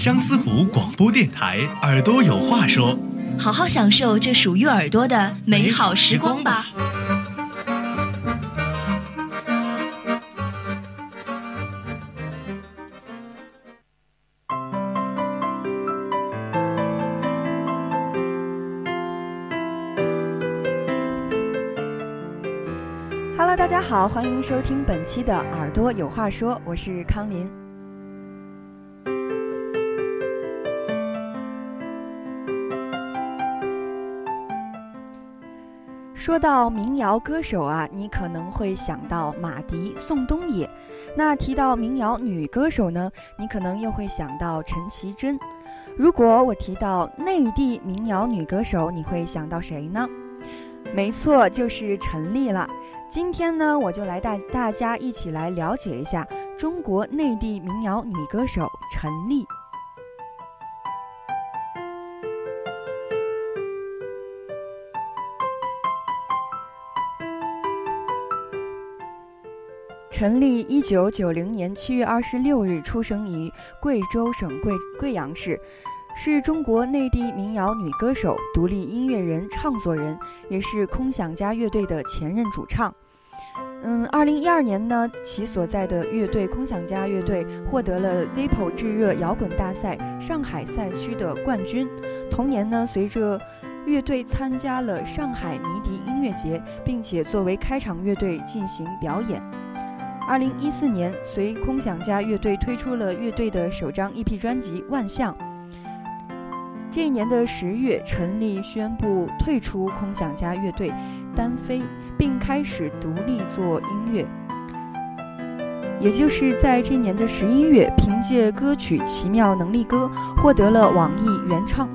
相思湖广播电台，耳朵有话说。好好享受这属于耳朵的美好时光吧。Hello，大家好，欢迎收听本期的《耳朵有话说》，我是康林。说到民谣歌手啊，你可能会想到马迪、宋冬野；那提到民谣女歌手呢，你可能又会想到陈绮贞。如果我提到内地民谣女歌手，你会想到谁呢？没错，就是陈丽了。今天呢，我就来带大家一起来了解一下中国内地民谣女歌手陈丽。陈粒，一九九零年七月二十六日出生于贵州省贵贵阳市，是中国内地民谣女歌手、独立音乐人、创作人，也是空想家乐队的前任主唱。嗯，二零一二年呢，其所在的乐队空想家乐队获得了 Zippo 炙热摇滚大赛上海赛区的冠军。同年呢，随着乐队参加了上海迷笛音乐节，并且作为开场乐队进行表演。二零一四年，随空想家乐队推出了乐队的首张 EP 专辑《万象》。这一年的十月，陈粒宣布退出空想家乐队，单飞，并开始独立做音乐。也就是在这年的十一月，凭借歌曲《奇妙能力歌》获得了网易原创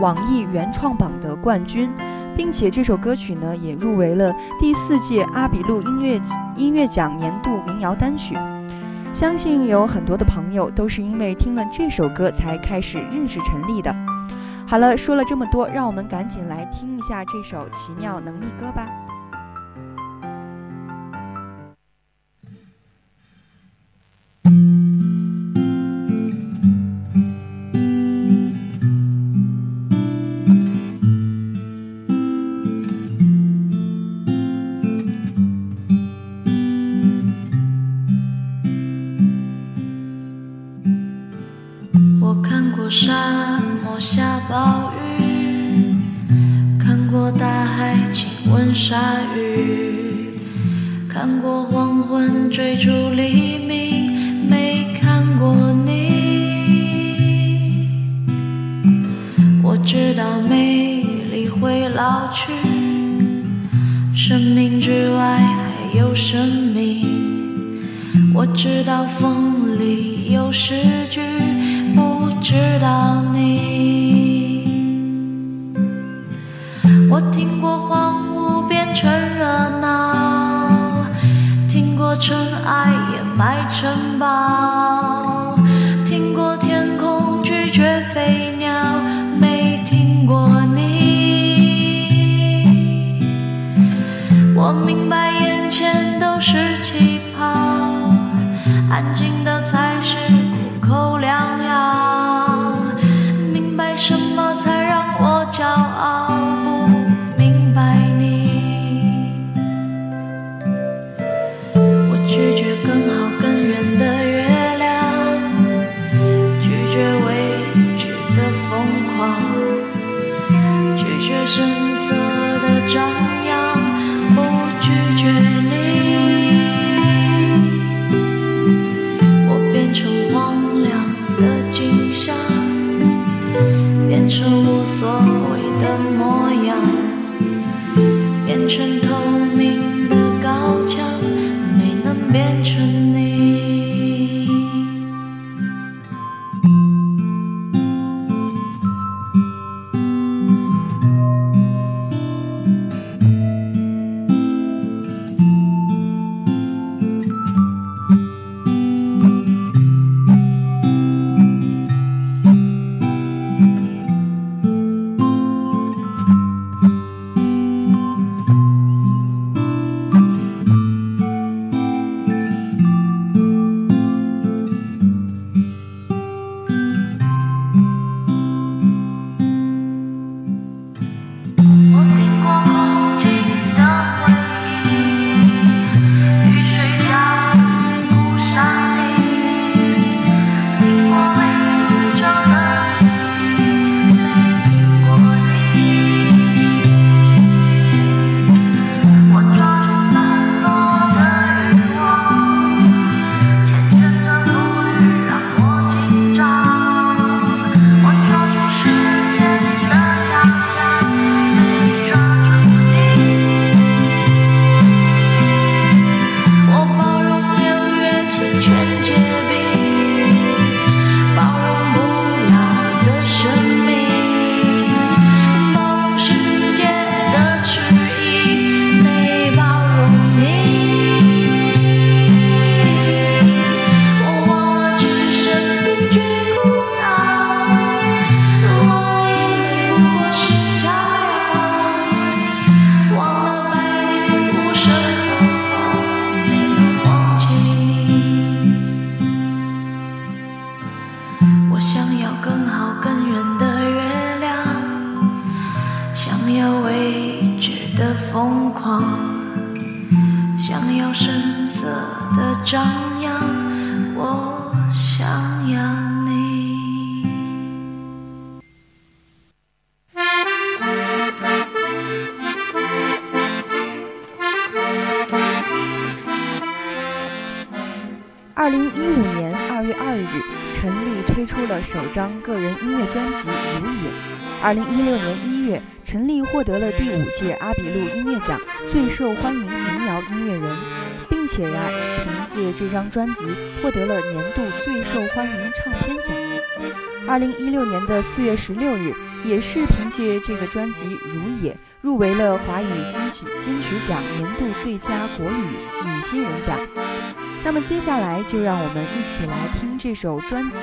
网易原创榜的冠军。并且这首歌曲呢，也入围了第四届阿比路音乐音乐奖年度民谣单曲。相信有很多的朋友都是因为听了这首歌才开始认识陈粒的。好了，说了这么多，让我们赶紧来听一下这首《奇妙能力歌》吧。追逐黎明，没看过你。我知道美丽会老去，生命之外还有生命。我知道风里有诗句。不知道你，尘埃掩埋城堡，变成无所谓。的模样，变成透明首张个人音乐专辑《如也》。二零一六年一月，陈粒获得了第五届阿比路音乐奖最受欢迎民谣音乐人，并且呀，凭借这张专辑获得了年度最受欢迎唱片奖。二零一六年的四月十六日，也是凭借这个专辑《如也》入围了华语金曲金曲奖年度最佳国语女新人奖。那么接下来就让我们一起来听这首专辑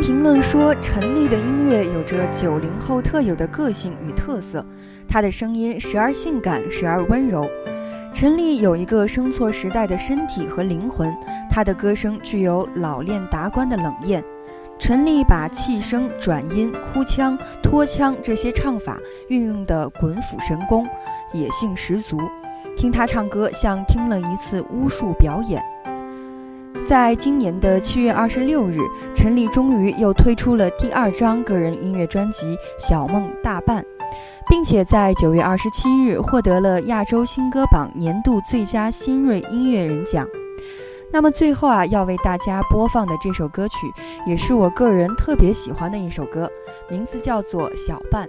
评论说，陈粒的音乐有着九零后特有的个性与特色，她的声音时而性感，时而温柔。陈粒有一个生错时代的身体和灵魂，她的歌声具有老练达观的冷艳。陈粒把气声、转音、哭腔、拖腔这些唱法运用的滚斧神工，野性十足。听她唱歌像听了一次巫术表演。在今年的七月二十六日，陈粒终于又推出了第二张个人音乐专辑《小梦大半》，并且在九月二十七日获得了亚洲新歌榜年度最佳新锐音乐人奖。那么最后啊，要为大家播放的这首歌曲，也是我个人特别喜欢的一首歌，名字叫做《小半》。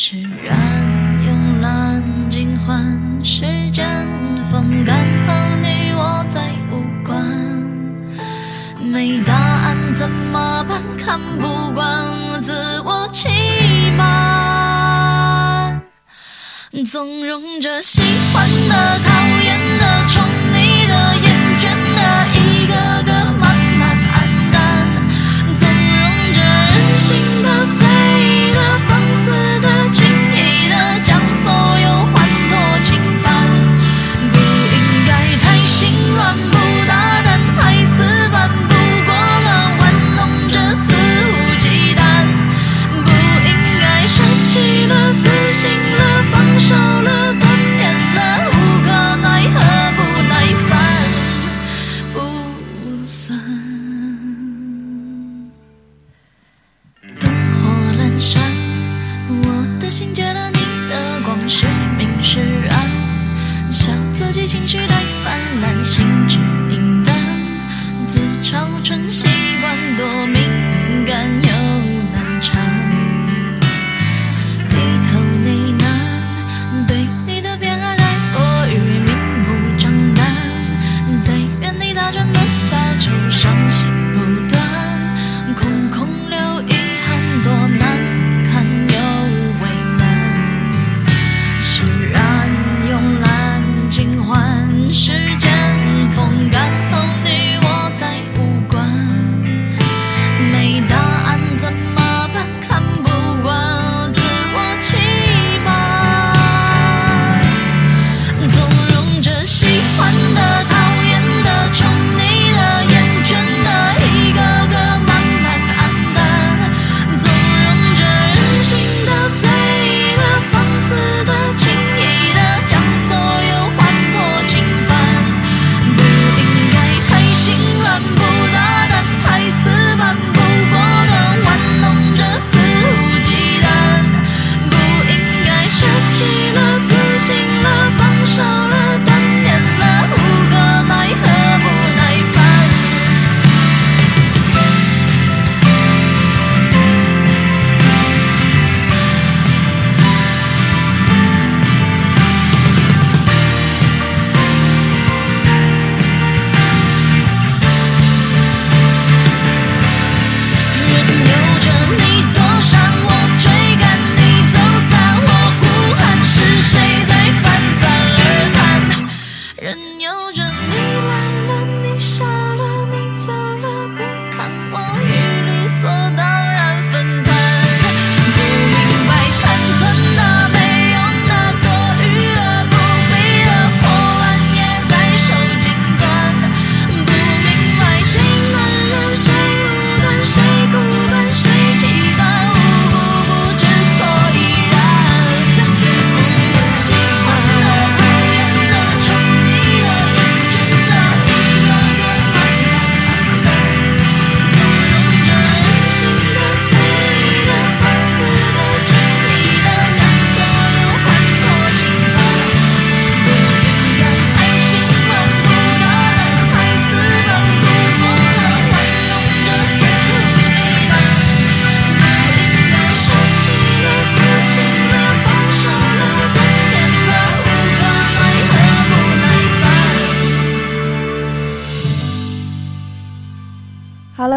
释然慵懒尽欢，时间风干后你我再无关。没答案怎么办？看不惯自我欺瞒，纵容着喜欢的、讨厌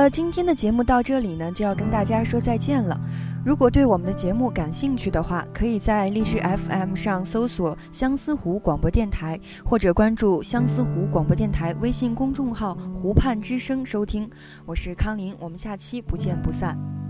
今天的节目到这里呢，就要跟大家说再见了。如果对我们的节目感兴趣的话，可以在荔枝 FM 上搜索“相思湖广播电台”，或者关注“相思湖广播电台”微信公众号“湖畔之声”收听。我是康林，我们下期不见不散。